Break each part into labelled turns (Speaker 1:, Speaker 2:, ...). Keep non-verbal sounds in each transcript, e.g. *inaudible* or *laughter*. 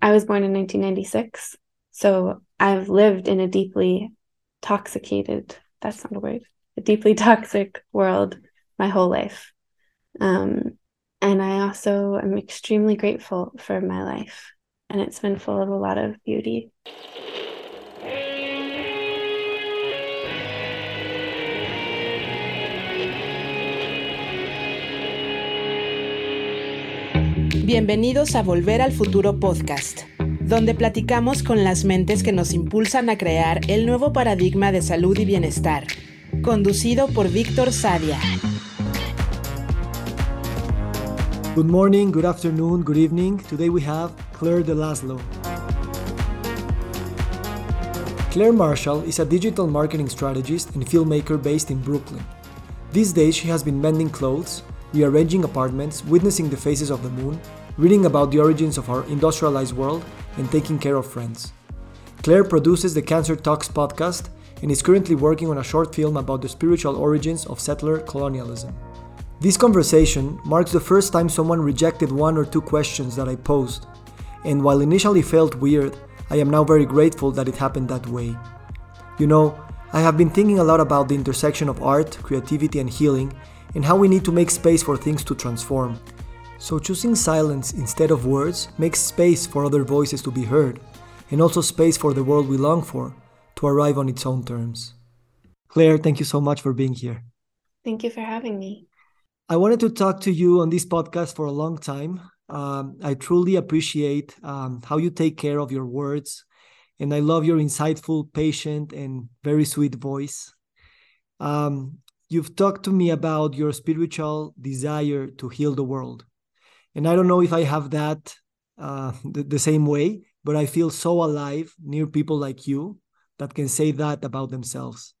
Speaker 1: I was born in 1996. So I've lived in a deeply toxicated, that's not a word, a deeply toxic world my whole life. Um, and I also am extremely grateful for my life. And it's been full of a lot of beauty.
Speaker 2: Bienvenidos a Volver al Futuro Podcast, donde platicamos con las mentes que nos impulsan a crear el nuevo paradigma de salud y bienestar, conducido por Víctor Sadia.
Speaker 3: Good morning, good afternoon, good evening. Today we have Claire de Laszlo. Claire Marshall is a digital marketing strategist and filmmaker based in Brooklyn. These days, she has been mending clothes, rearranging apartments, witnessing the phases of the moon, reading about the origins of our industrialized world, and taking care of friends. Claire produces the Cancer Talks podcast and is currently working on a short film about the spiritual origins of settler colonialism. This conversation marks the first time someone rejected one or two questions that I posed, and while initially felt weird, I am now very grateful that it happened that way. You know, I have been thinking a lot about the intersection of art, creativity, and healing, and how we need to make space for things to transform. So, choosing silence instead of words makes space for other voices to be heard, and also space for the world we long for to arrive on its own terms. Claire, thank you so much for being here.
Speaker 1: Thank you for having me.
Speaker 3: I wanted to talk to you on this podcast for a long time. Um, I truly appreciate um, how you take care of your words, and I love your insightful, patient, and very sweet voice. Um, you've talked to me about your spiritual desire to heal the world and i don't know if i have that uh, the, the, same way but i feel so alive near people like you that can say that about themselves.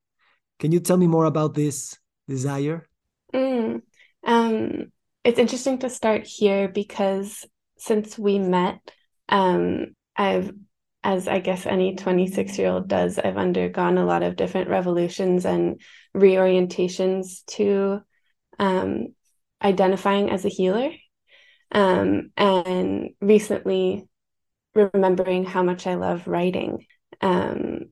Speaker 3: Can you tell me more about this desire?
Speaker 1: Mm, um, it's interesting to start here because since we met um, i've as i guess any 26 year old does i've undergone a lot of different revolutions and reorientations to um, identifying as a healer um, and recently remembering how much I love writing, um,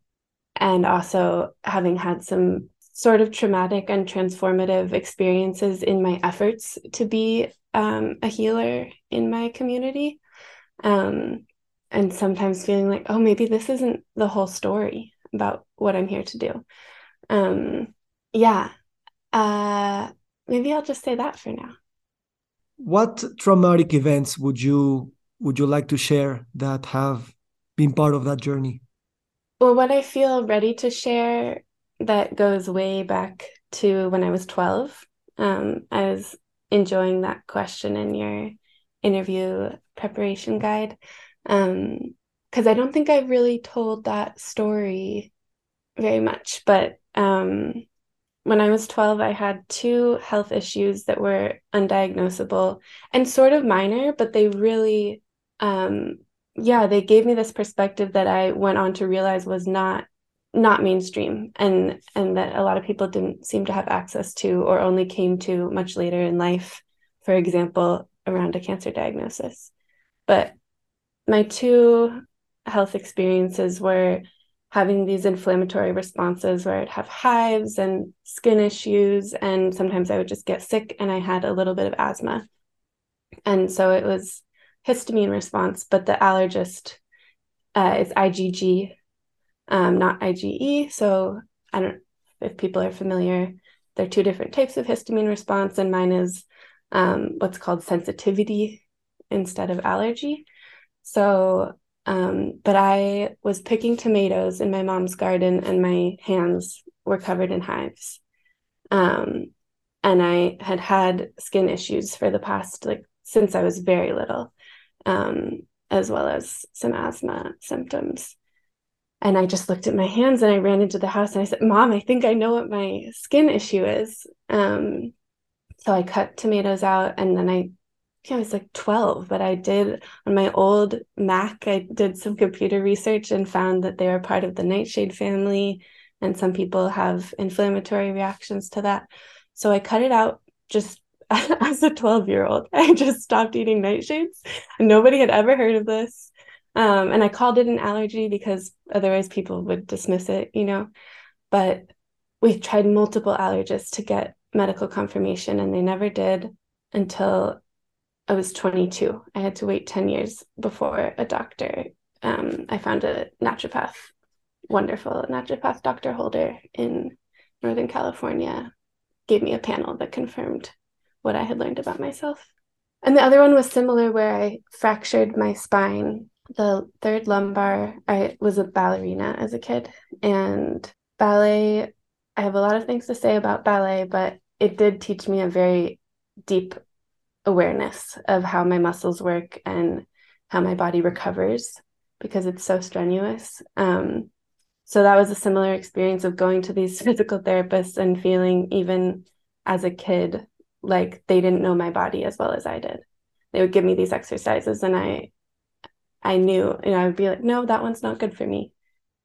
Speaker 1: and also having had some sort of traumatic and transformative experiences in my efforts to be um, a healer in my community. Um, and sometimes feeling like, oh, maybe this isn't the whole story about what I'm here to do. Um, yeah. Uh, maybe I'll just say that for now.
Speaker 3: What traumatic events would you would you like to share that have been part of that journey?
Speaker 1: Well, what I feel ready to share that goes way back to when I was 12. Um, I was enjoying that question in your interview preparation guide because um, I don't think I've really told that story very much. But um, when I was 12, I had two health issues that were undiagnosable and sort of minor, but they really, um, yeah, they gave me this perspective that I went on to realize was not not mainstream and and that a lot of people didn't seem to have access to or only came to much later in life for example around a cancer diagnosis. But my two health experiences were having these inflammatory responses where I'd have hives and skin issues, and sometimes I would just get sick and I had a little bit of asthma. And so it was histamine response, but the allergist uh, is IgG, um, not IgE. So I don't know if people are familiar, there are two different types of histamine response, and mine is um, what's called sensitivity instead of allergy. So um, but I was picking tomatoes in my mom's garden and my hands were covered in hives. Um, and I had had skin issues for the past, like, since I was very little, um, as well as some asthma symptoms. And I just looked at my hands and I ran into the house and I said, Mom, I think I know what my skin issue is. Um, so I cut tomatoes out and then I I was like 12, but I did on my old Mac, I did some computer research and found that they were part of the nightshade family. And some people have inflammatory reactions to that. So I cut it out just *laughs* as a 12 year old. *laughs* I just stopped eating nightshades. Nobody had ever heard of this. Um, and I called it an allergy because otherwise people would dismiss it, you know. But we tried multiple allergists to get medical confirmation, and they never did until I was 22. I had to wait 10 years before a doctor. Um, I found a naturopath, wonderful naturopath, Dr. Holder in Northern California, gave me a panel that confirmed what I had learned about myself. And the other one was similar, where I fractured my spine. The third lumbar, I was a ballerina as a kid, and ballet, I have a lot of things to say about ballet, but it did teach me a very deep awareness of how my muscles work and how my body recovers because it's so strenuous. Um, so that was a similar experience of going to these *laughs* physical therapists and feeling even as a kid like they didn't know my body as well as I did. They would give me these exercises and I I knew, you know, I would be like, no, that one's not good for me.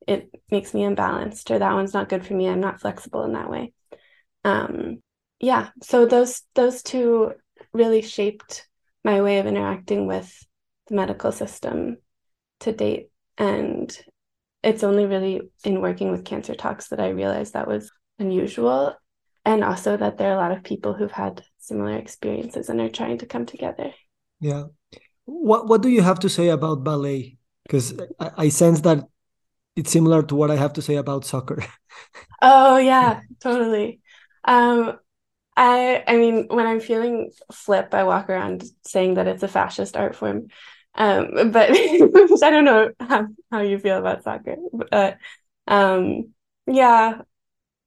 Speaker 1: It makes me imbalanced, or that one's not good for me. I'm not flexible in that way. Um, yeah. So those those two really shaped my way of interacting with the medical system to date. And it's only really in working with Cancer Talks that I realized that was unusual. And also that there are a lot of people who've had similar experiences and are trying to come together.
Speaker 3: Yeah. What what do you have to say about ballet? Because I, I sense that it's similar to what I have to say about soccer. *laughs*
Speaker 1: oh yeah, totally. Um, I I mean, when I'm feeling flip, I walk around saying that it's a fascist art form. Um, but *laughs* I don't know how, how you feel about soccer. But um, yeah,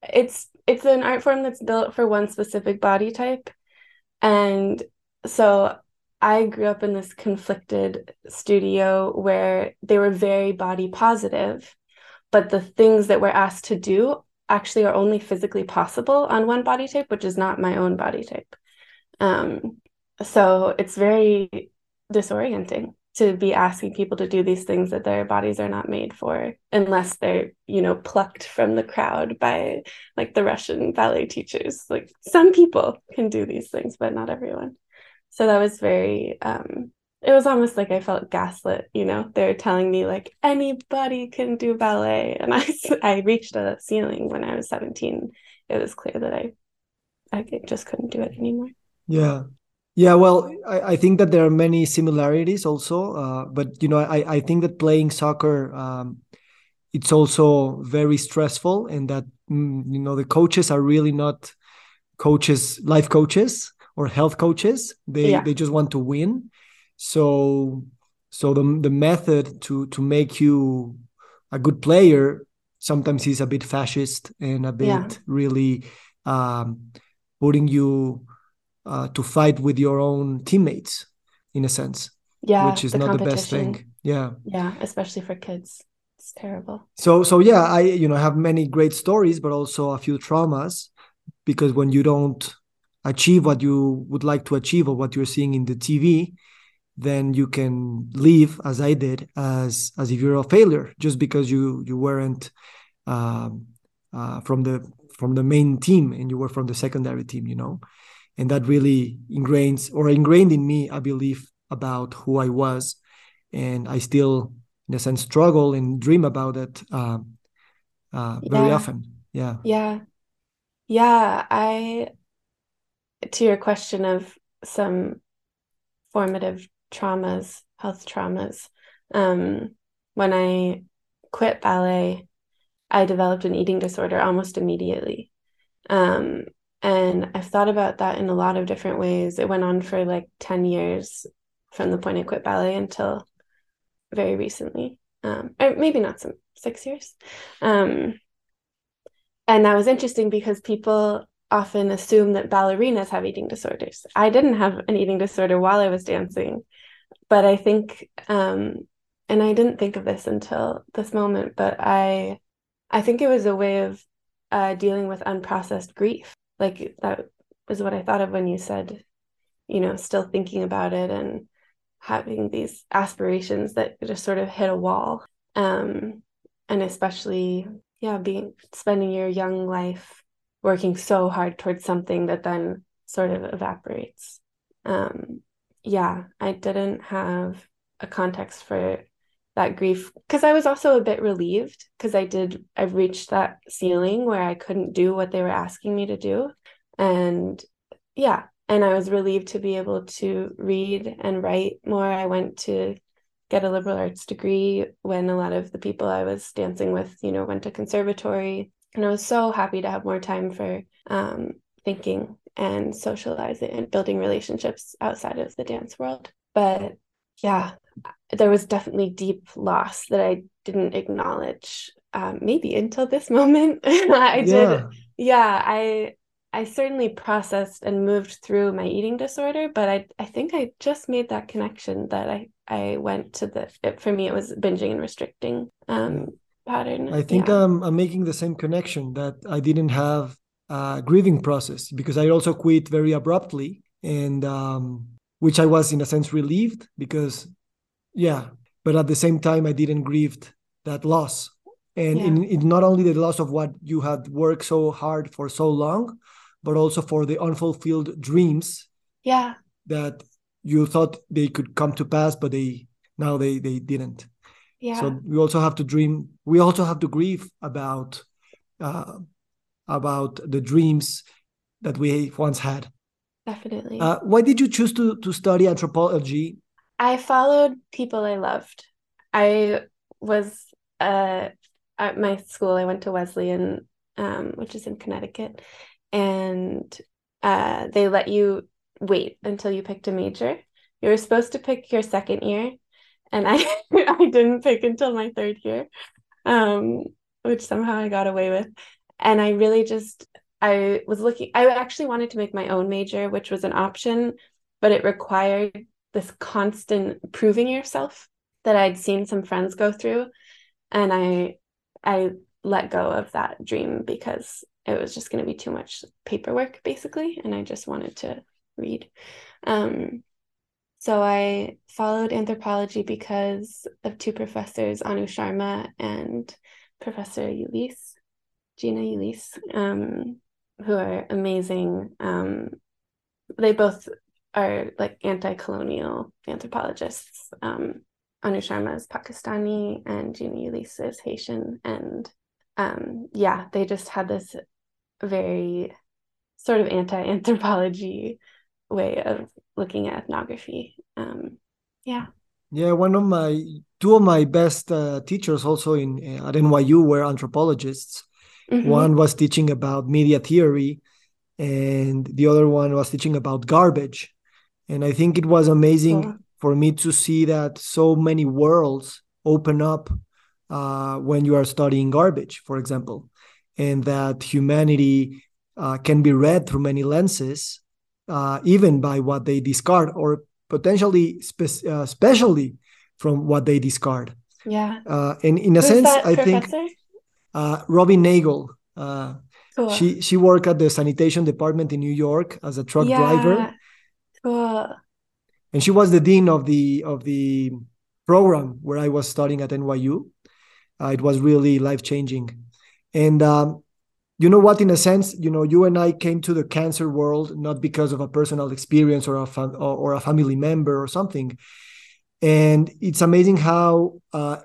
Speaker 1: it's it's an art form that's built for one specific body type. And so I grew up in this conflicted studio where they were very body positive, but the things that we're asked to do actually are only physically possible on one body type, which is not my own body type. Um, so it's very disorienting to be asking people to do these things that their bodies are not made for unless they're you know plucked from the crowd by like the russian ballet teachers like some people can do these things but not everyone so that was very um it was almost like I felt gaslit, you know. They were telling me like anybody can do ballet, *laughs* and I I reached a ceiling when I was seventeen. It was clear that I I just couldn't do it anymore.
Speaker 3: Yeah, yeah. Well, I, I think that there are many similarities also, uh, but you know, I I think that playing soccer. Um, it's also very stressful, and that mm, you know the coaches are really not coaches, life coaches or health coaches. They yeah. they just want to win so so the the method to to make you a good player sometimes is a bit fascist and a bit yeah. really um, putting you uh, to fight with your own teammates in a sense
Speaker 1: yeah
Speaker 3: which is the not the best thing. Yeah.
Speaker 1: Yeah especially for kids. It's terrible.
Speaker 3: So so yeah i you know have many great stories but also a few traumas because when you don't achieve what you would like to achieve or what you're seeing in the tv then you can leave as I did as as if you're a failure just because you you weren't um, uh, from the from the main team and you were from the secondary team, you know, and that really ingrains or ingrained in me a belief about who I was, and I still in a sense struggle and dream about it uh, uh, very yeah. often. Yeah.
Speaker 1: Yeah. Yeah. I to your question of some formative traumas, health traumas. Um, when I quit ballet, I developed an eating disorder almost immediately. Um, and I've thought about that in a lot of different ways. It went on for like 10 years from the point I quit ballet until very recently. Um, or maybe not some six years. Um, and that was interesting because people often assume that ballerinas have eating disorders. I didn't have an eating disorder while I was dancing but I think um and I didn't think of this until this moment, but I I think it was a way of uh, dealing with unprocessed grief. Like that was what I thought of when you said, you know, still thinking about it and having these aspirations that just sort of hit a wall. Um, and especially, yeah, being spending your young life working so hard towards something that then sort of evaporates. Um, yeah, I didn't have a context for that grief because I was also a bit relieved because I did I've reached that ceiling where I couldn't do what they were asking me to do. And yeah and I was relieved to be able to read and write more. I went to get a liberal arts degree when a lot of the people I was dancing with you know went to conservatory and I was so happy to have more time for um, thinking and socializing and building relationships outside of the dance world but yeah there was definitely deep loss that I didn't acknowledge um, maybe until this *laughs* moment. *laughs* I yeah. did, yeah, I I certainly processed and moved through my eating disorder, but I I think I just made that connection that I I went to the it, for me it was binging and restricting um, pattern.
Speaker 3: I think yeah. I'm I'm making the same connection that I didn't have a grieving process because I also quit very abruptly and um, which I was in a sense relieved because yeah but at the same time i didn't grieve that loss and yeah. in, in not only the loss of what you had worked so hard for so long but also for the unfulfilled dreams
Speaker 1: yeah
Speaker 3: that you thought they could come to pass but they now they they didn't
Speaker 1: yeah
Speaker 3: so we also have to dream we also have to grieve about uh, about the dreams that we once had
Speaker 1: definitely
Speaker 3: uh, why did you choose to to study anthropology
Speaker 1: I followed people I loved. I was uh, at my school. I went to Wesleyan, um, which is in Connecticut, and uh, they let you wait until you picked a major. You were supposed to pick your second year, and I *laughs* I didn't pick until my third year, um, which somehow I got away with. And I really just I was looking. I actually wanted to make my own major, which was an option, but it required this constant proving yourself that I'd seen some friends go through and I I let go of that dream because it was just going to be too much paperwork basically and I just wanted to read um so I followed anthropology because of two professors Anu Sharma and Professor Ulysse Gina Ulysse um who are amazing um they both are like anti-colonial anthropologists. Um, Anu Sharma is Pakistani and Gina Ulysse is Haitian. And um, yeah, they just had this very sort of anti-anthropology way of looking at ethnography. Um, yeah.
Speaker 3: Yeah, one of my two of my best uh, teachers also in at NYU were anthropologists. Mm-hmm. One was teaching about media theory, and the other one was teaching about garbage and i think it was amazing for me to see that so many worlds open up uh, when you are studying garbage for example and that humanity uh, can be read through many lenses uh, even by what they discard or potentially spe- uh, especially from what they discard
Speaker 1: yeah
Speaker 3: uh, and in a
Speaker 1: Who's
Speaker 3: sense i
Speaker 1: professor?
Speaker 3: think uh, robin nagle Cool. She she worked at the sanitation department in New York as a truck yeah. driver,
Speaker 1: Cool.
Speaker 3: And she was the dean of the of the program where I was studying at NYU. Uh, it was really life changing, and um, you know what? In a sense, you know, you and I came to the cancer world not because of a personal experience or a or a family member or something, and it's amazing how. Uh,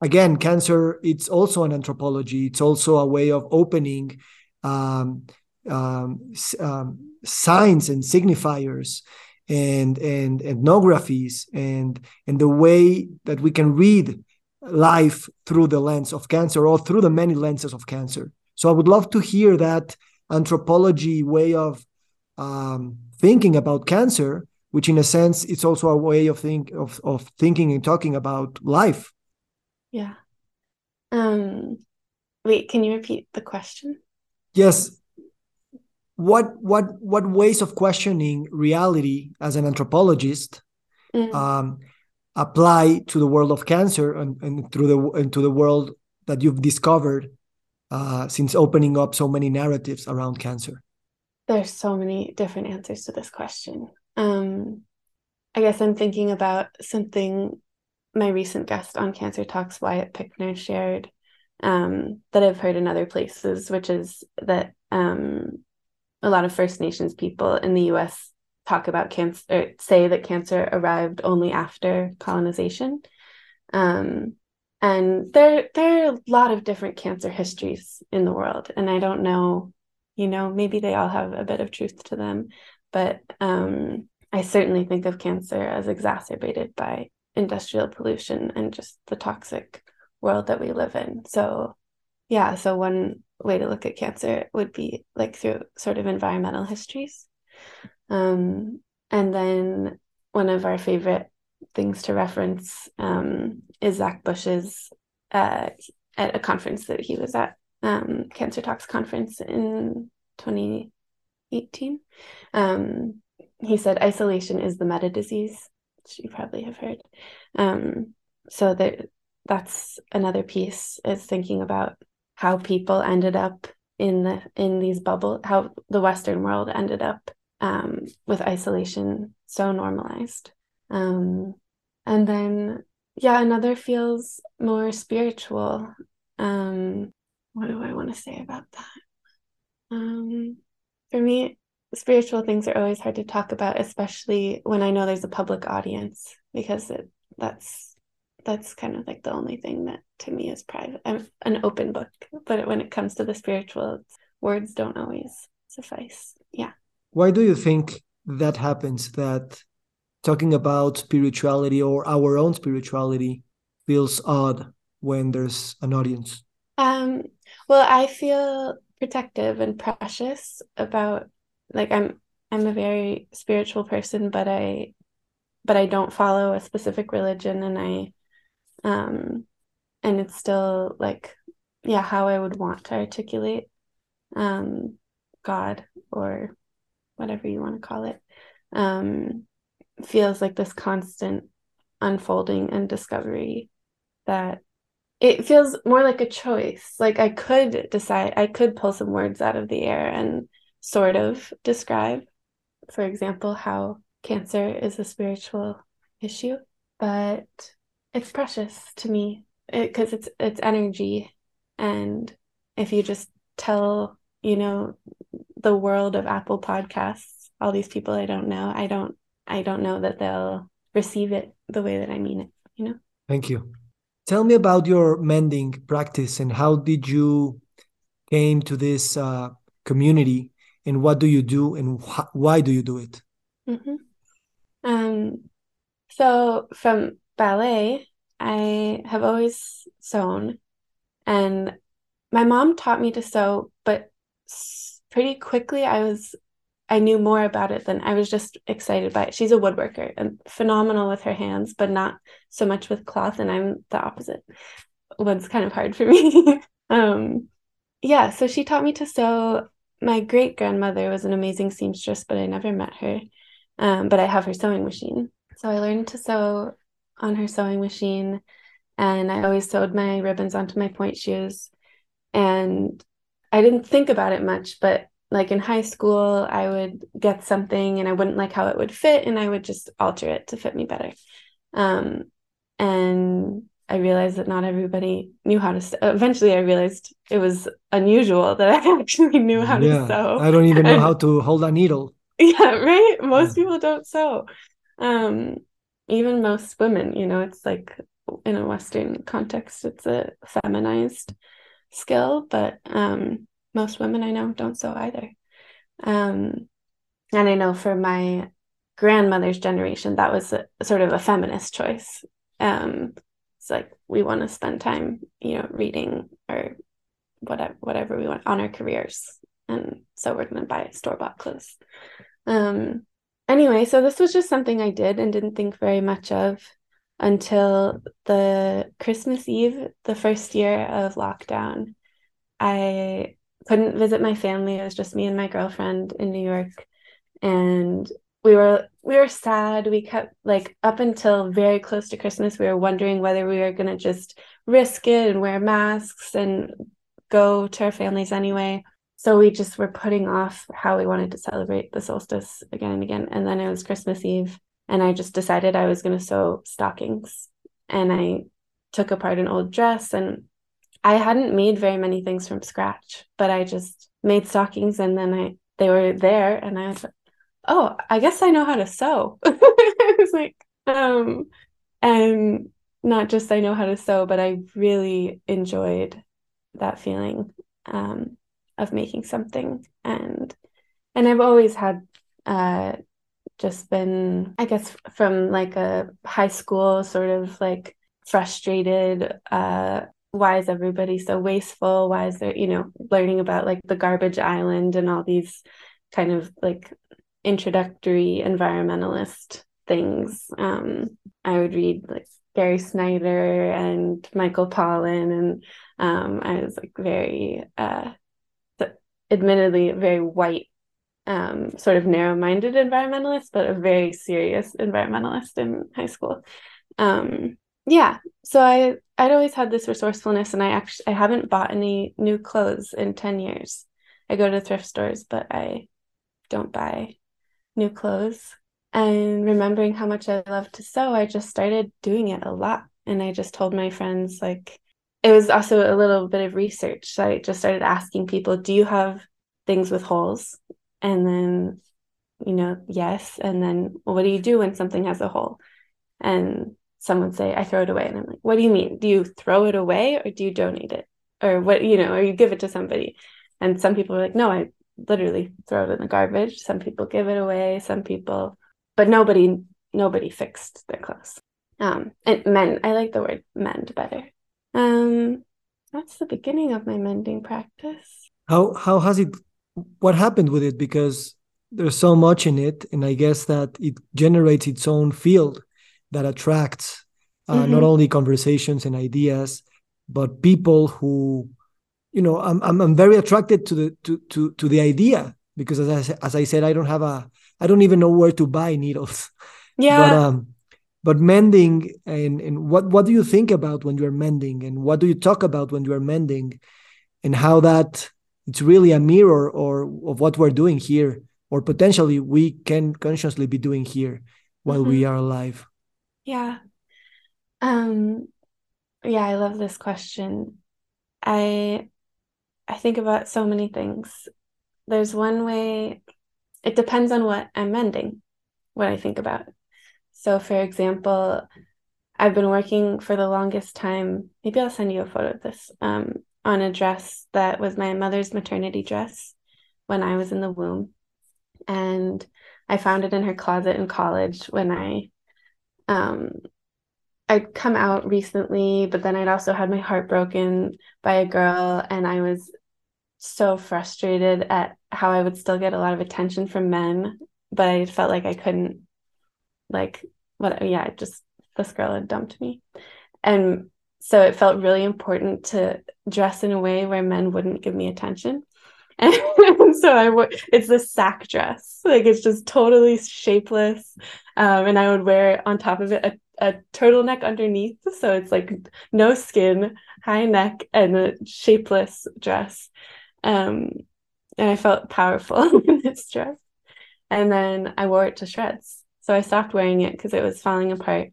Speaker 3: again, cancer, it's also an anthropology. It's also a way of opening um, um, um, signs and signifiers and and ethnographies and and the way that we can read life through the lens of cancer or through the many lenses of cancer so i would love to hear that anthropology way of um, thinking about cancer which in a sense it's also a way of think of, of thinking and talking about life.
Speaker 1: Yeah. Um wait can you repeat the question?
Speaker 3: Yes. What what what ways of questioning reality as an anthropologist mm. um, apply to the world of cancer and, and through the into the world that you've discovered uh, since opening up so many narratives around cancer
Speaker 1: there's so many different answers to this question um, i guess i'm thinking about something my recent guest on cancer talks wyatt pickner shared um, that i've heard in other places which is that um, a lot of First Nations people in the US talk about cancer, say that cancer arrived only after colonization. Um, and there there are a lot of different cancer histories in the world, and I don't know, you know, maybe they all have a bit of truth to them, but um, I certainly think of cancer as exacerbated by industrial pollution and just the toxic world that we live in. So, yeah, so one way to look at cancer would be like through sort of environmental histories. Um, and then one of our favorite things to reference um, is Zach Bush's uh, at a conference that he was at, um, Cancer Talks conference in 2018. Um, he said isolation is the meta disease, which you probably have heard. Um, so that that's another piece is thinking about how people ended up in the in these bubble, how the Western world ended up um, with isolation so normalized. Um, and then, yeah, another feels more spiritual. Um, what do I want to say about that? Um, for me, spiritual things are always hard to talk about, especially when I know there's a public audience, because it, that's that's kind of like the only thing that to me is private. I'm an open book, but when it comes to the spiritual, words don't always suffice. Yeah.
Speaker 3: Why do you think that happens? That talking about spirituality or our own spirituality feels odd when there's an audience?
Speaker 1: Um, well, I feel protective and precious about like I'm I'm a very spiritual person, but I but I don't follow a specific religion and I um and it's still like yeah, how I would want to articulate um God or whatever you want to call it. Um feels like this constant unfolding and discovery that it feels more like a choice. Like I could decide, I could pull some words out of the air and sort of describe, for example, how cancer is a spiritual issue, but it's precious to me because it, it's it's energy, and if you just tell you know the world of Apple Podcasts, all these people I don't know, I don't I don't know that they'll receive it the way that I mean it. You know.
Speaker 3: Thank you. Tell me about your mending practice and how did you came to this uh, community and what do you do and wh why do you do it?
Speaker 1: Mm-hmm. Um, so from ballet, I have always sewn, and my mom taught me to sew, but pretty quickly I was I knew more about it than I was just excited by it. She's a woodworker and phenomenal with her hands, but not so much with cloth, and I'm the opposite. What's kind of hard for me. *laughs* um, yeah, so she taught me to sew my great grandmother was an amazing seamstress, but I never met her. Um, but I have her sewing machine. So I learned to sew on her sewing machine. And I always sewed my ribbons onto my pointe shoes. And I didn't think about it much, but like in high school, I would get something and I wouldn't like how it would fit, and I would just alter it to fit me better. Um, and I realized that not everybody knew how to. sew. Eventually, I realized it was unusual that I *laughs* actually knew how yeah, to sew.
Speaker 3: I don't even know how to hold a needle. *laughs*
Speaker 1: Yeah, right. Most yeah. people don't sew. Um, even most women, you know, it's like in a Western context, it's a feminized skill, but um, most women I know don't sew either. Um, and I know for my grandmother's generation, that was a, sort of a feminist choice. Um, it's like we want to spend time you know reading or whatever whatever we want on our careers and so we're going to buy store bought clothes um anyway so this was just something i did and didn't think very much of until the christmas eve the first year of lockdown i couldn't visit my family. It was just me and my girlfriend in new york. And we were we were sad. We kept like up until very close to christmas we were wondering whether we were going to just risk it and wear masks and go to our families anyway. So we just were putting off how we wanted to celebrate the solstice again and again. And then it was christmas eve and i just decided i was going to sew stockings. And i took apart an old dress and i hadn't made very many things from scratch but i just made stockings and then i they were there and i was like, oh, I guess I know how to sew. *laughs* I was like, um, and not just I know how to sew, but I really enjoyed that feeling um, of making something and and I've always had uh, just been I guess from like a high school sort of like frustrated uh, why is everybody so wasteful? Why is there you know learning about like the garbage island and all these kind of like introductory environmentalist things? Um, I would read like Gary Snyder and Michael Pollan and um, I was like very uh, admittedly very white um, sort of narrow-minded environmentalist but a very serious environmentalist in high school. Um, yeah. So i i'd always had this resourcefulness and i actually i haven't bought any new clothes in 10 years. I go to thrift stores but i don't buy new clothes. And remembering how much i love to sew i just started doing it a lot. And i just told my friends like it was also a little bit of research. So i just started asking people do you have things with holes? And then you know yes. And then what do you do when something has a hole? And someone say i throw it away and i'm like what do you mean? Do you throw it away or do you donate it? Or what you know or you give it to somebody? And some people are like no i literally throw it in the garbage. Some people give it away some people but nobody nobody fixed their clothes um and men i like the word mend better. Um that's the beginning of my mending practice.
Speaker 3: How how has it what happened with it? Because there's so much in it and i guess that it generates its own field that attracts uh, mm-hmm. not only conversations and ideas but people who you know i'm i'm, I'm very attracted to the to, to to the idea because as I, as I said i don't have a i don't even know where to buy needles
Speaker 1: yeah
Speaker 3: but um but mending and and what what do you think about when you're mending and what do you talk about when you're mending and how that it's really a mirror or of what we're doing here or potentially we can consciously be doing here while mm-hmm. we are alive
Speaker 1: yeah. Um yeah i love this question. I i think about so many things. There's one way it depends on what i'm mending what i think about. So for example i've been working for the longest time maybe i'll send you a photo of this um, on a dress that was my mother's maternity dress when I was in the womb. And I found it in her closet in college when I um I'd come out recently, but then I'd also had my heart broken by a girl and I was so frustrated at how I would still get a lot of attention from men, but I felt like I couldn't like what yeah, just this girl had dumped me. And so it felt really important to dress in a way where men wouldn't give me attention. *laughs* And so I would it's this sack dress. Like it's just totally shapeless um, and I would wear on top of it a, a turtleneck underneath. So it's like no skin high neck and a shapeless dress. Um, and I felt powerful *laughs* in this dress. And then I wore it to shreds. So I stopped wearing it because it was falling apart.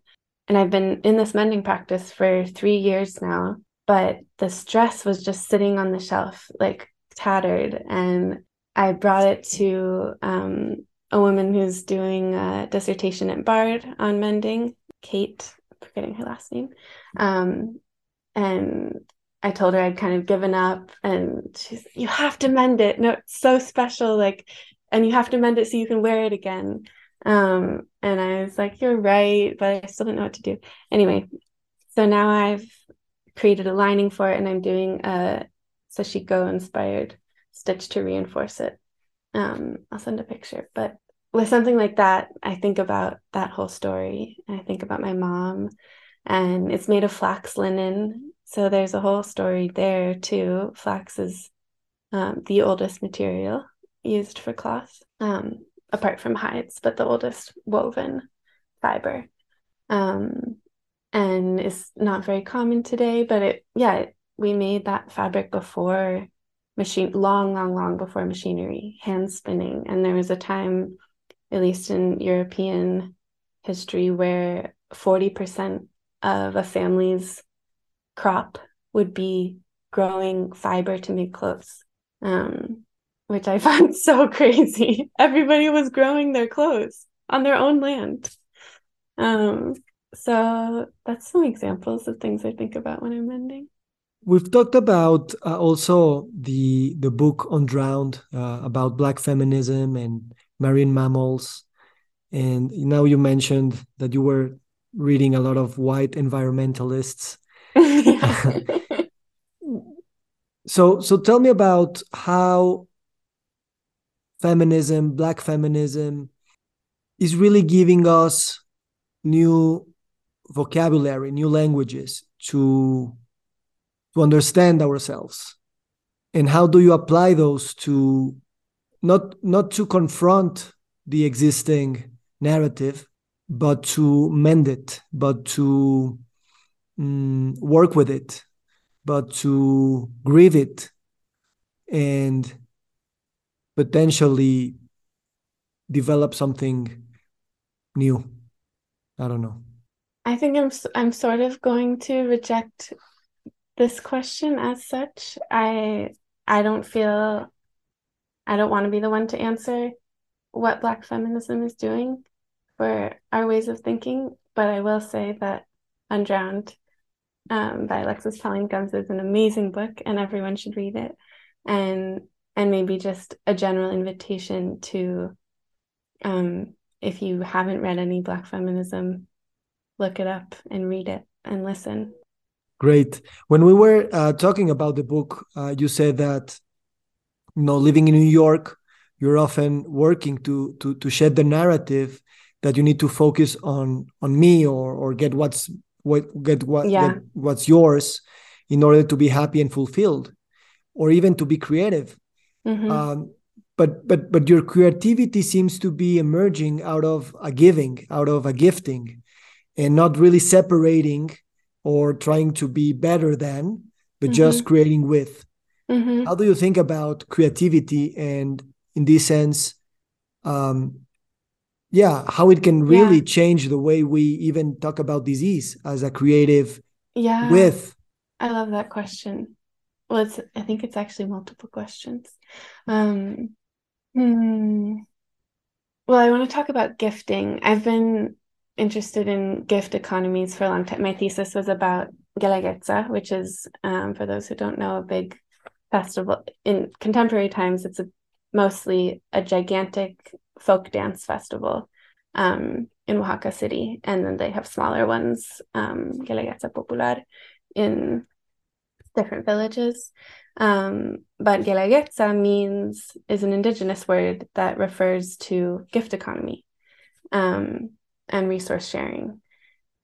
Speaker 1: And I've been in this mending practice for three years now, but this dress was just sitting on the shelf, like tattered. And I brought it to um, a woman who's doing a dissertation at Bard on mending, Kate, forgetting her last name. Um, and I told her I'd kind of given up, and she's, you have to mend it. No, it's so special. Like, and you have to mend it so you can wear it again. Um, and I was like, you're right, but I still don't know what to do. Anyway, so now I've created a lining for it and I'm doing a Sashiko inspired stitch to reinforce it. Um, I'll send a picture, but with something like that, I think about that whole story. I think about my mom, and it's made of flax linen. So there's a whole story there too. Flax is um, the oldest material used for cloth. Um, apart from hides, but the oldest woven fiber. Um, and is not very common today, but it, yeah, it, we made that fabric before machine, long, long, long before machinery, hand spinning. And there was a time, at least in European history, where 40% of a family's crop would be growing fiber to make clothes. Um, which I *laughs* found so crazy. Everybody was growing their clothes on their own land. Um, so that's some examples of things I think about when I'm mending.
Speaker 3: We've talked about uh, also the the book Undrowned uh, about Black feminism and marine mammals, and now you mentioned that you were reading a lot of white environmentalists. *laughs* so so tell me about how feminism, Black feminism, is really giving us new vocabulary, new languages to to understand ourselves. And how do you apply those to not not to confront the existing narrative, but to mend it, but to um, work with it, but to grieve it, and potentially develop something new. I don't know.
Speaker 1: I think I'm I'm sort of going to reject this question as such. I I don't feel I don't want to be the one to answer what Black feminism is doing for our ways of thinking, but I will say that Undrowned um, by Alexis Pauline Gumbs is an amazing book, and everyone should read it. And and maybe just a general invitation to, um, if you haven't read any Black feminism, look it up and read it and listen.
Speaker 3: Great. When we were uh, talking about the book, uh, you said that you know living in New York, you're often working to to to shed the narrative that you need to focus on on me or or get what's what get what yeah. get what's yours in order to be happy and fulfilled, or even to be creative. Mm-hmm. Um, but but but your creativity seems to be emerging out of a giving, out of a gifting, and not really separating or trying to be better than, but mm-hmm. just creating with. Mm-hmm. How do you think about creativity and, in this sense, um, yeah, how it can really yeah. change the way we even talk about disease as a creative
Speaker 1: yeah
Speaker 3: with?
Speaker 1: I love that question. Well, it's I think it's actually multiple questions. Um, hmm. Well, I want to talk about gifting. I've been interested in gift economies for a long time. My thesis was about Guelaguetza, which is, um, for those who don't know, a big festival. In contemporary times, it's a, mostly a gigantic folk dance festival um, in Oaxaca City. And then they have smaller ones, um, Popular, in different villages. Um, but Guelaguetza means, is an indigenous word that refers to gift economy. Um, and resource sharing.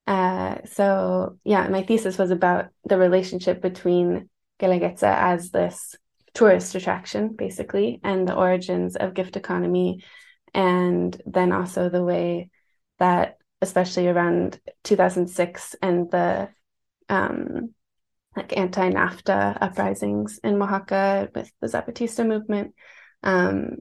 Speaker 1: Uh, so yeah, my thesis was about the relationship between Guelaguetza as this tourist attraction, basically, and the origins of gift economy, and then also the way that, especially around 2006 and the um, like anti-NAFTA uprisings in Oaxaca with the Zapatista movement, um,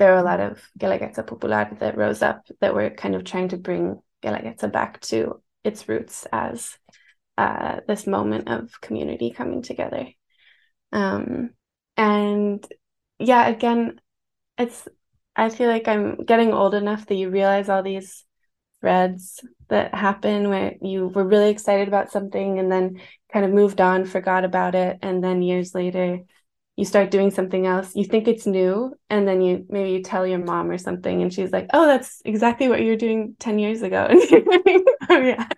Speaker 1: there are a lot of Guelaguetza Popular that rose up that were kind of trying to bring Guelaguetza back to its roots as uh, this moment of community coming together. Um, and yeah, again, it's I feel like I'm getting old enough that you realize all these threads that happen where you were really excited about something and then kind of moved on, forgot about it, and then years later you start doing something else you think it's new and then you maybe you tell your mom or something and she's like oh that's exactly what you were doing 10 years ago. *laughs* And you're like oh yeah.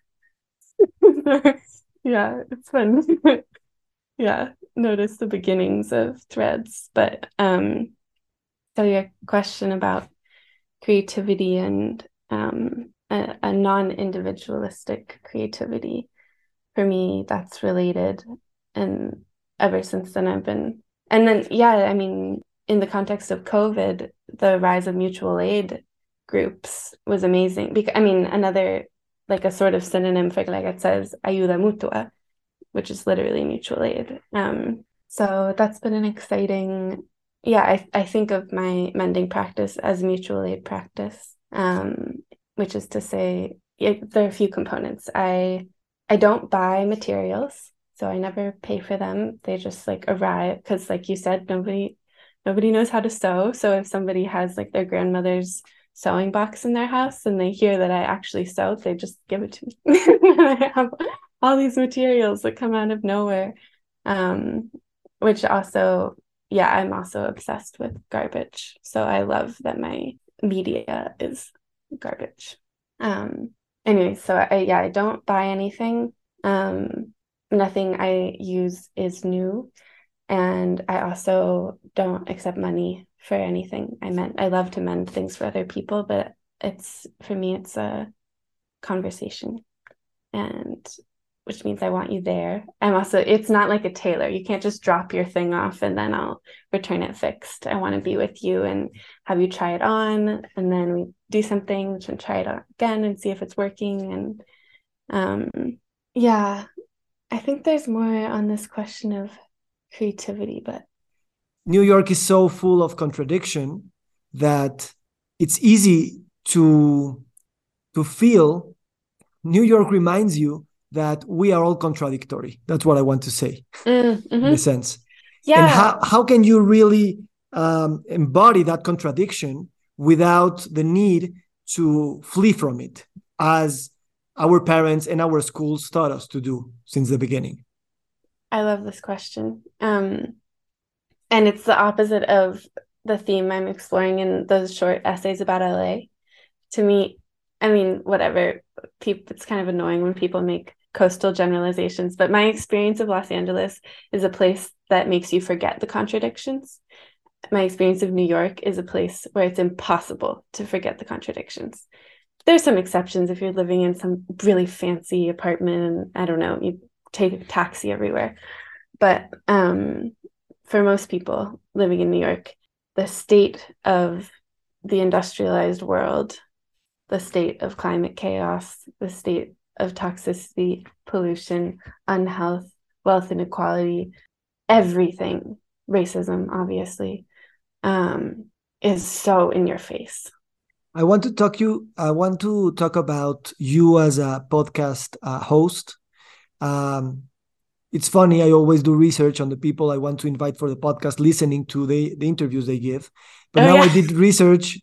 Speaker 1: *laughs* Yeah it's fun. *laughs* Yeah notice the beginnings of threads but um so your question about creativity and um a, a non-individualistic creativity. For me that's related and ever since then i've been and then yeah i mean in the context of covid the rise of mutual aid groups was amazing because i mean another like a sort of synonym for like it says ayuda mutua which is literally mutual aid. Um so that's been an exciting yeah i, I think of my mending practice as mutual aid practice. Um which is to say there are a few components. I i don't buy materials so I never pay for them. They just like arrive because like you said, nobody nobody knows how to sew. So if somebody has like their grandmother's sewing box in their house and they hear that I actually sew, they just give it to me. *laughs* I have all these materials that come out of nowhere. Um, which also, yeah, I'm also obsessed with garbage. So I love that my media is garbage. Um, anyway, so I yeah, I don't buy anything. Um, nothing I use is new. And I also don't accept money for anything. I meant I love to mend things for other people, but it's for me it's a conversation. And which means I want you there. I'm also it's not like a tailor. You can't just drop your thing off and then I'll return it fixed. I want to be with you and have you try it on and then we do something and try it on again and see if it's working and um yeah, I think there's more on this question of creativity, but
Speaker 3: New York is so full of contradiction that it's easy to to feel New York reminds you that we are all contradictory. That's what I want to say, mm, mm-hmm. in a sense. Yeah. And how how can you really um, embody that contradiction without the need to flee from it, as our parents and our schools taught us to do since the beginning?
Speaker 1: I love this question. Um, and it's the opposite of the theme I'm exploring in those short essays about LA. To me, I mean, whatever. People, it's kind of annoying when people make coastal generalizations, but my experience of Los Angeles is a place that makes you forget the contradictions. My experience of New York is a place where it's impossible to forget the contradictions there's some exceptions if you're living in some really fancy apartment and I don't know, you take a taxi everywhere. But um, for most people living in New York, the state of the industrialized world, the state of climate chaos, the state of toxicity, pollution, unhealth, wealth inequality, everything, racism, obviously, um, is so in your face.
Speaker 3: I want to talk you. I want to talk about you as a podcast uh, host. Um, it's funny. I always do research on the people I want to invite for the podcast, listening to the the interviews they give. But oh, now yeah. I did research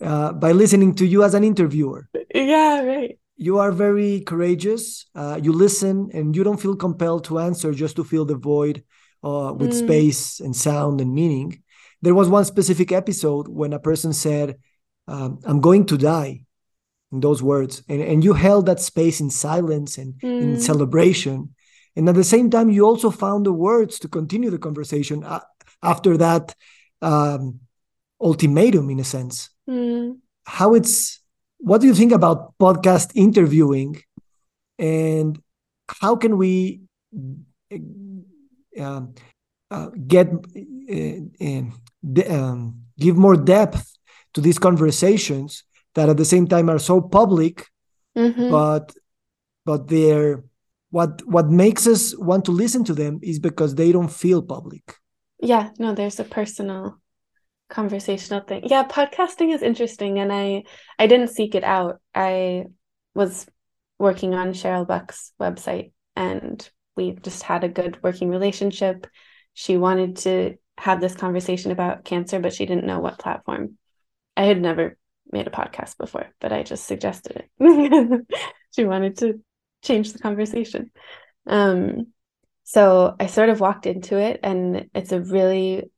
Speaker 3: uh, by listening to you as an interviewer.
Speaker 1: Yeah, right.
Speaker 3: You are very courageous. Uh, you listen, and you don't feel compelled to answer just to fill the void uh, with mm. space and sound and meaning. There was one specific episode when a person said um, i'm going to die in those words and, and you held that space in silence and mm. in celebration and at the same time you also found the words to continue the conversation uh, after that um, ultimatum in a sense mm. how it's what do you think about podcast interviewing and how can we uh, uh, get uh, uh, um, give more depth to these conversations that at the same time are so public mm-hmm. but but they're what what makes us want to listen to them is because they don't feel public.
Speaker 1: Yeah no there's a personal conversational thing yeah podcasting is interesting and i i didn't seek it out. I was working on cheryl buck's website and we just had a good working relationship. She wanted to have this conversation about cancer but she didn't know what platform I had never made a podcast before, but I just suggested it. *laughs* she wanted to change the conversation. Um, so I sort of walked into it, and it's a really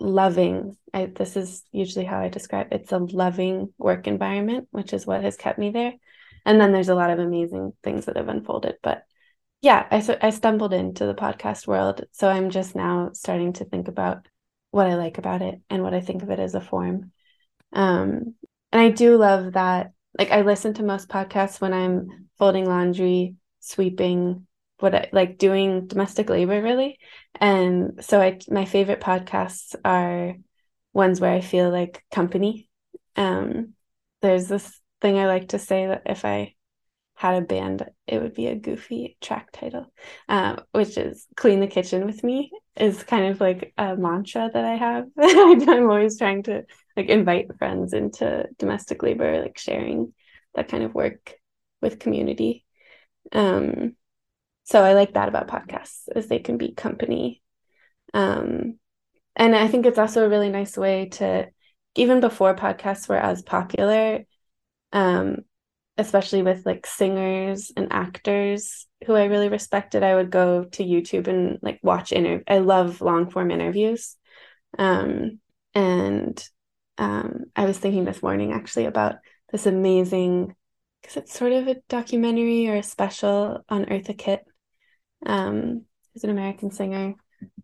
Speaker 1: loving. I, this is usually how I describe it's a loving work environment, which is what has kept me there. And then there's a lot of amazing things that have unfolded, but yeah, I I stumbled into the podcast world, so I'm just now starting to think about what I like about it and what I think of it as a form. Um, and I do love that. Like I listen to most podcasts when I'm folding laundry, sweeping, what I, like doing domestic labor really. And so I my favorite podcasts are ones where I feel like company. Um, there's this thing I like to say that if I had a band, it would be a goofy track title, uh, which is "Clean the Kitchen with Me." Is kind of like a mantra that I have. *laughs* I'm always trying to like invite friends into domestic labor, like sharing that kind of work with community. Um, so I like that about podcasts, is they can be company. Um, and I think it's also a really nice way to even before podcasts were as popular, um, especially with like singers and actors who I really respected, I would go to YouTube and like watch interview. I love long form interviews. Um, and um, I was thinking this morning actually about this amazing, because it's sort of a documentary or a special on Eartha Kitt, um, who's an American singer.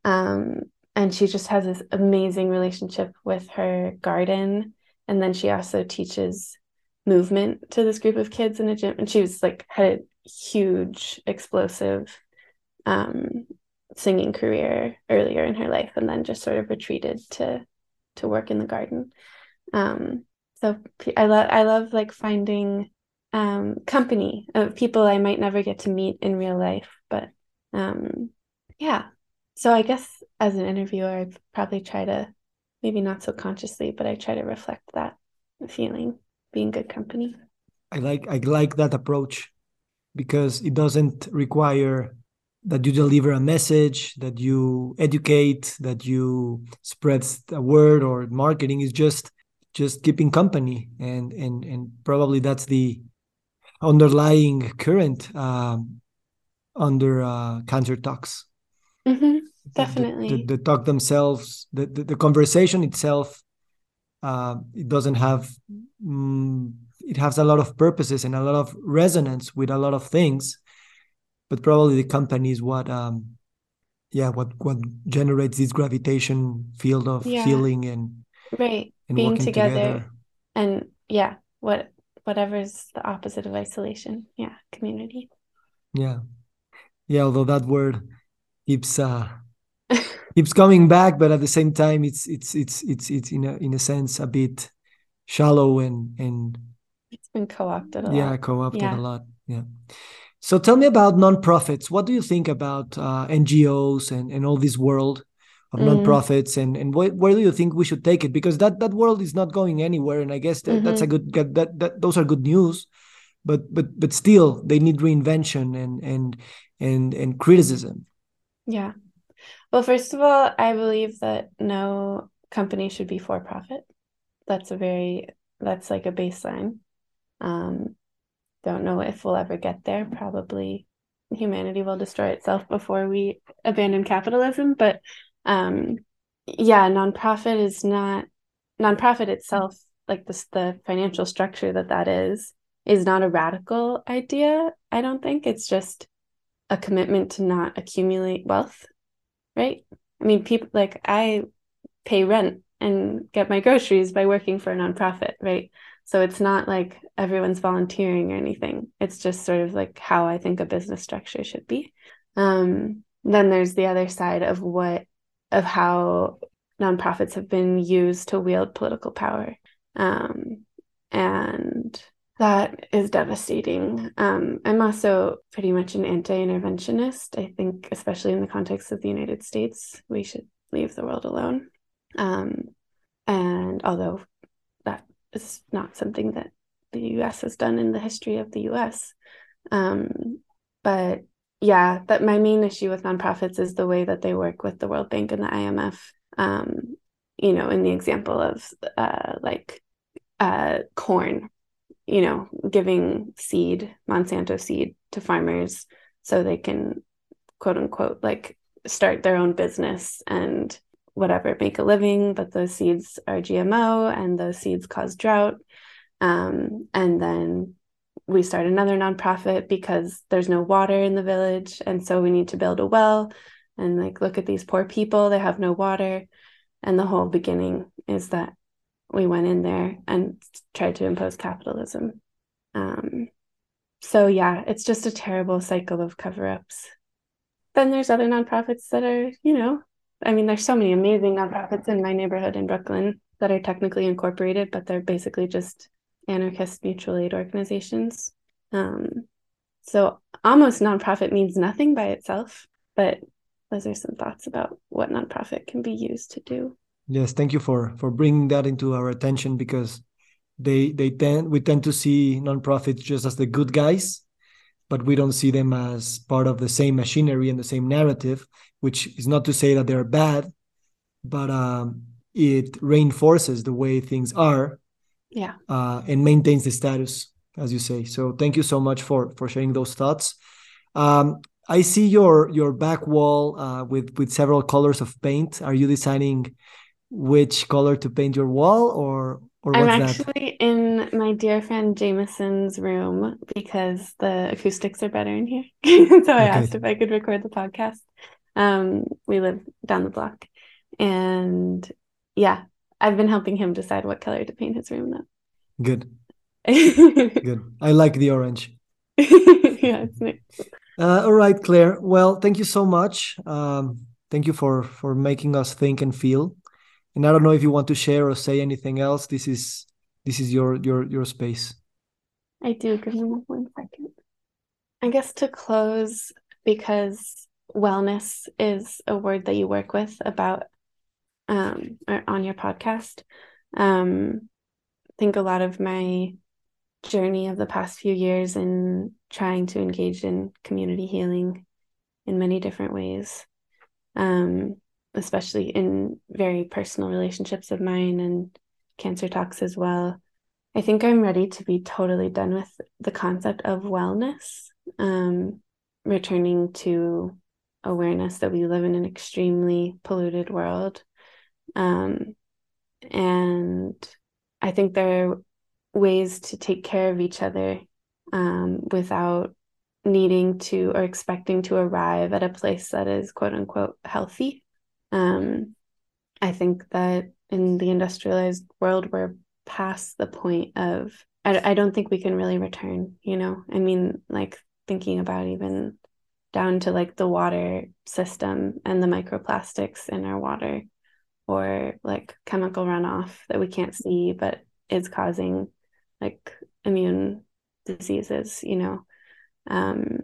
Speaker 1: Um, and she just has this amazing relationship with her garden. And then she also teaches movement to this group of kids in a gym. And she was like, had a huge, explosive um, singing career earlier in her life and then just sort of retreated to to work in the garden. Um so i love i love like finding um company of people i might never get to meet in real life but um yeah. So i guess as an interviewer i probably try to maybe not so consciously but i try to reflect that feeling being good company.
Speaker 3: I like i like that approach because it doesn't require that you deliver a message that you educate that you spread a word or marketing is just just keeping company. And and and probably that's the underlying current um, under uh, cancer talks.
Speaker 1: Mm-hmm, definitely
Speaker 3: the, the, the, talk themselves the, the, the conversation itself uh, it doesn't have mm, it has a lot of purposes and a lot of resonance with a lot of things but probably the company is what um yeah what what generates this gravitation field of yeah. healing and
Speaker 1: right. and being together, together, and yeah what whatever's the opposite of isolation. Yeah community.
Speaker 3: Yeah. Yeah although that word keeps uh *laughs* keeps coming back but at the same time it's it's it's it's it's in a in a sense a bit shallow and and
Speaker 1: it's been co-opted
Speaker 3: yeah lot. Yeah, co-opted yeah. a lot. Yeah so tell me about nonprofits. What do you think about uh, NGOs and, and all this world of mm. nonprofits and and wh- where do you think we should take it? Because that that world is not going anywhere, and I guess that, mm-hmm. that's a mm-hmm. good that, that those are good news, but but but still they need reinvention and and and and criticism.
Speaker 1: Yeah. Well, first of all, I believe that no company should be for profit. That's a very that's like a baseline. Um, don't know if we'll ever get there. Probably humanity will destroy itself before we abandon capitalism. But um, yeah, nonprofit is not nonprofit itself, like this the financial structure that that is, is not a radical idea. I don't think it's just a commitment to not accumulate wealth, right? I mean, people like I pay rent and get my groceries by working for a nonprofit, right? So it's not like everyone's volunteering or anything. It's just sort of like how I think a business structure should be. Um, then there's the other side of what of how nonprofits have been used to wield political power. Um, and that is devastating. Um, I'm also pretty much an anti interventionist. I think, especially in the context of the United States, we should leave the world alone. Um, and although is not something that the US has done in the history of the US. Um, but yeah, that my main issue with nonprofits is the way that they work with the World Bank and the IMF. Um, you know, in the example of uh, like uh, corn, you know, giving seed, Monsanto seed to farmers so they can quote unquote like start their own business and whatever make a living but those seeds are gmo and those seeds cause drought. Um, and then we start another nonprofit because there's no water in the village and so we need to build a well and like look at these poor people they have no water. And the whole beginning is that we went in there and tried to impose capitalism. Um, so yeah it's just a terrible cycle of cover-ups. Then there's other nonprofits that are you know I mean, there's so many amazing nonprofits in my neighborhood in Brooklyn that are technically incorporated, but they're basically just anarchist mutual aid organizations. Um, so almost nonprofit means nothing by itself, but those are some thoughts about what nonprofit can be used to do.
Speaker 3: Yes, thank you for for bringing that into our attention because they they tend we tend to see nonprofits just as the good guys but we don't see them as part of the same machinery and the same narrative, which is not to say that they're bad, but um, it reinforces the way things are
Speaker 1: yeah.
Speaker 3: uh, and maintains the status as you say. So thank you so much for for sharing those thoughts. Um, i see your your back wall uh, with with several colors of paint. Are you deciding which color to paint your wall or or
Speaker 1: I'm actually in my dear friend Jameson's room because the acoustics are better in here. *laughs* so I
Speaker 3: Okay.
Speaker 1: asked if I could record the podcast. Um, we live down the block. And yeah, I've been helping him decide what color to paint his room
Speaker 3: that good *laughs* good i like the orange *laughs*
Speaker 1: yeah, it's nice.
Speaker 3: Uh, all right, Claire. Well, thank you so much. Um, thank you for for making us think and feel. And I don't know if you want to share or say anything else. This is this is your your your space.
Speaker 1: I do. Give me one second. I guess to close, because wellness is a word that you work with about um, or on your podcast. Um, I think a lot of my journey of the past few years in trying to engage in community healing in many different ways, um, especially in very personal relationships of mine and cancer talks as well. I think I'm ready to be totally done with the concept of wellness, um, returning to awareness that we live in an extremely polluted world. Um, and I think there are ways to take care of each other um, without needing to or expecting to arrive at a place that is quote unquote healthy. Um, I think that in the industrialized world, we're past the point of, I, I don't think we can really return, you know? I mean, like thinking about even down to like the water system and the microplastics in our water or like chemical runoff that we can't see but is causing like immune diseases you know um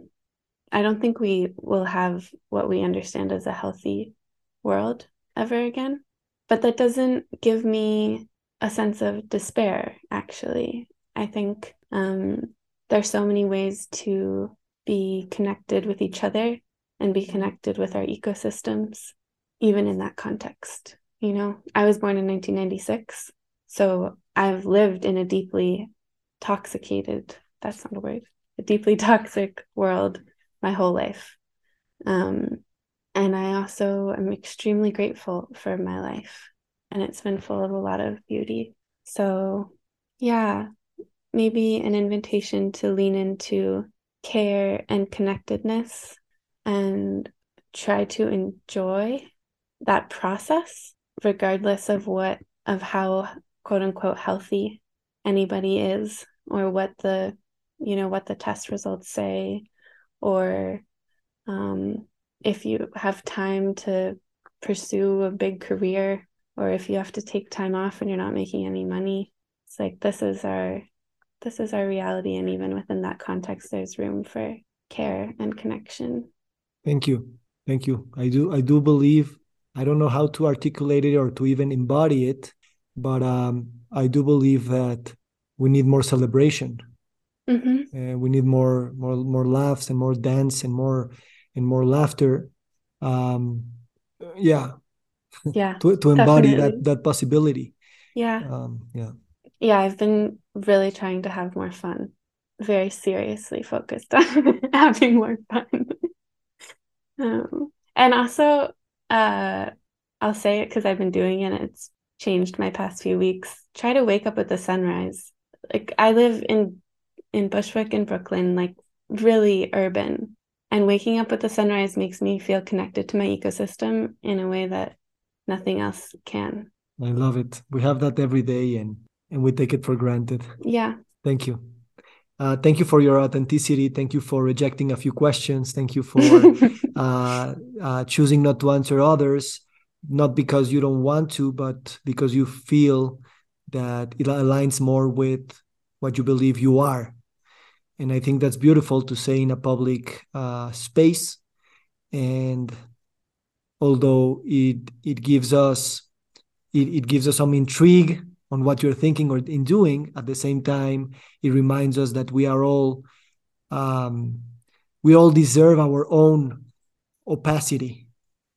Speaker 1: i don't think we will have what we understand as a healthy world ever again. But that doesn't give me a sense of despair actually. I think um there's so many ways to be connected with each other and be connected with our ecosystems even in that context you know? I was born in 1996 so i've lived in a deeply toxicated that's not a word a deeply *laughs* toxic world my whole life. Um, and i also am extremely grateful for my life and it's been full of a lot of beauty. So yeah maybe an invitation to lean into care and connectedness and try to enjoy that process regardless of what of how quote unquote healthy anybody is or what the you know what the test results say or um, if you have time to pursue a big career or if you have to take time off and you're not making any money it's like this is our this is our reality and even within that context there's room for care and connection
Speaker 3: Thank you. Thank you. I do I do believe I don't know how to articulate it or to even embody it, but um, I do believe that we need more celebration.
Speaker 1: hmm
Speaker 3: Uh, we need more more more laughs and more dance and more and more laughter. Um, yeah,
Speaker 1: yeah
Speaker 3: to to embody
Speaker 1: Definitely.
Speaker 3: that that possibility.
Speaker 1: yeah
Speaker 3: Um, yeah.
Speaker 1: yeah i've been really trying to have more fun very seriously focused *laughs* on having more fun *laughs* um, and also uh i'll say it because i've been doing it and it's changed my past few weeks try to wake up with the sunrise like i live in in bushwick in brooklyn like really urban and waking up with the sunrise makes me feel connected to my ecosystem in a way that nothing else can
Speaker 3: I love it. We have that every day, and and we take it for granted.
Speaker 1: yeah
Speaker 3: Thank you. Uh, thank you for your authenticity. Thank you for rejecting a few questions. Thank you for *laughs* uh, uh, choosing not to answer others, not because you don't want to, but because you feel that it aligns more with what you believe you are. And I think that's beautiful to say in a public uh, space. And although it it gives us it, it gives us some intrigue on what you're thinking or in doing, at the same time, it reminds us that we are all um, we all deserve our own opacity.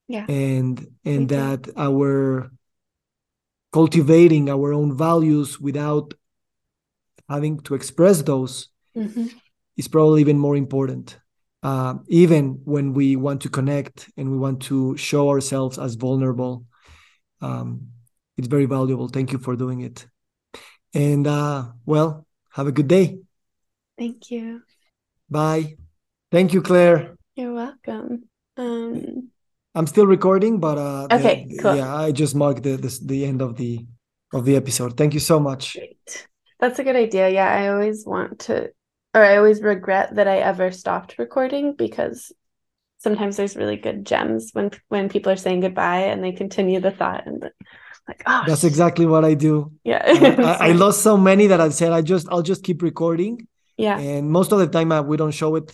Speaker 1: Yeah.
Speaker 3: And and that our cultivating our own values without having to express those
Speaker 1: Mm-hmm.
Speaker 3: is probably even more important. Uh, even when we want to connect and we want to show ourselves as vulnerable, um, it's very valuable. Thank you for doing it. And uh, well, have a good day.
Speaker 1: Thank you.
Speaker 3: Bye. Thank you, Claire.
Speaker 1: You're welcome. Um,
Speaker 3: I'm still recording, but uh, the-
Speaker 1: Okay, cool.
Speaker 3: yeah, I just marked the, the the end of the of the episode. Thank you so much.
Speaker 1: great. That's a good idea. Yeah, I always want to, or I always regret that I ever stopped recording because sometimes there's really good gems when when people are saying goodbye and they continue the thought and like, oh,
Speaker 3: That's exactly what I do.
Speaker 1: yeah.
Speaker 3: I, I *laughs* lost so many that I said I just I'll just keep recording.
Speaker 1: yeah,
Speaker 3: and most of the time uh, we don't show it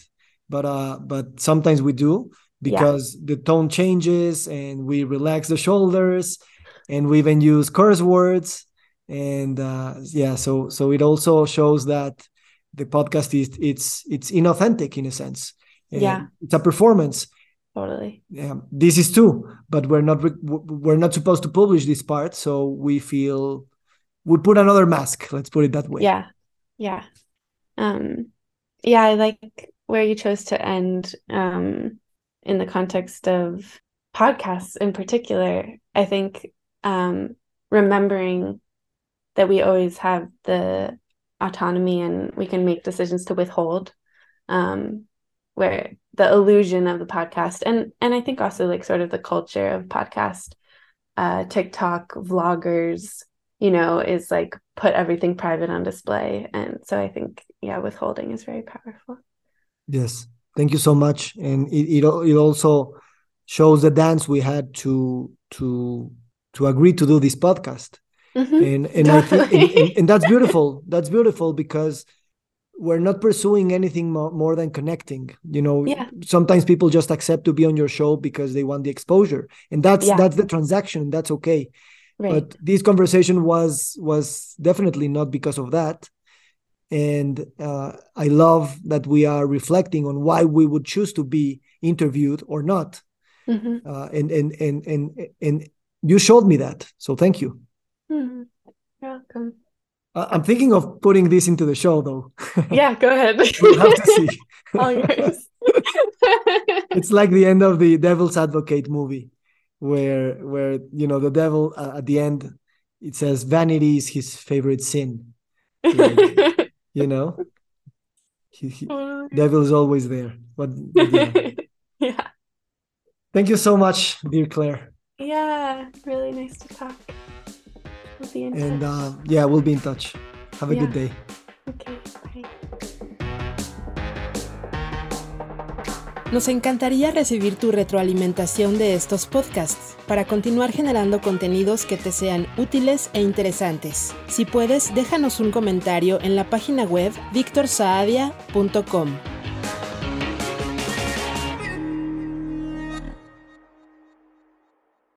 Speaker 3: but uh but sometimes we do because the tone changes and we relax the shoulders and we even use curse words and uh yeah so so it also shows that the podcast is it's it's inauthentic in a sense
Speaker 1: Yeah.
Speaker 3: it's a performance
Speaker 1: totally.
Speaker 3: yeah, this is too but we're not re- we're not supposed to publish this part so we feel we put another mask let's put it that way
Speaker 1: Yeah, yeah. Um, yeah, I like where you chose to end um in the context of podcasts in particular. I think um remembering that we always have the autonomy and we can make decisions to withhold um where the illusion of the podcast and and I think also like sort of the culture of podcast uh TikTok vloggers you know is like put everything private on display. And so I think yeah withholding is very powerful.
Speaker 3: Yes, thank you so much, and it it, it also shows the dance we had to to to agree to do this podcast,
Speaker 1: Mhm.
Speaker 3: and and I think and, and, and that's beautiful. That's beautiful because we're not pursuing anything more, more than connecting. You know,
Speaker 1: Yeah.
Speaker 3: sometimes people just accept to be on your show because they want the exposure, and that's
Speaker 1: Yeah.
Speaker 3: that's the transaction. That's okay.
Speaker 1: right
Speaker 3: But this conversation was was definitely not because of that and uh, I love that we are reflecting on why we would choose to be interviewed or not.
Speaker 1: Mhm.
Speaker 3: Uh, and and and and and you showed me that, so thank you.
Speaker 1: Mhm. You're welcome
Speaker 3: I'm thinking of putting this into the show, though.
Speaker 1: yeah go ahead *laughs*
Speaker 3: we'll have to see. *laughs* *laughs* it's like the end of the Devil's Advocate movie, where where you know the devil uh, at the end it says vanity is his favorite sin. You know, he, he, devil is always there. But, but yeah.
Speaker 1: yeah
Speaker 3: Thank you so much, dear Claire.
Speaker 1: yeah really nice to talk we'll be in
Speaker 3: And
Speaker 1: touch.
Speaker 3: uh, yeah, we'll be in touch. Have a good
Speaker 1: Yeah.
Speaker 3: day.
Speaker 1: okay bye
Speaker 2: Nos encantaría recibir tu retroalimentación de estos podcasts para continuar generando contenidos que te sean útiles e interesantes. Si puedes, déjanos un comentario en la página web victorsaadia.com.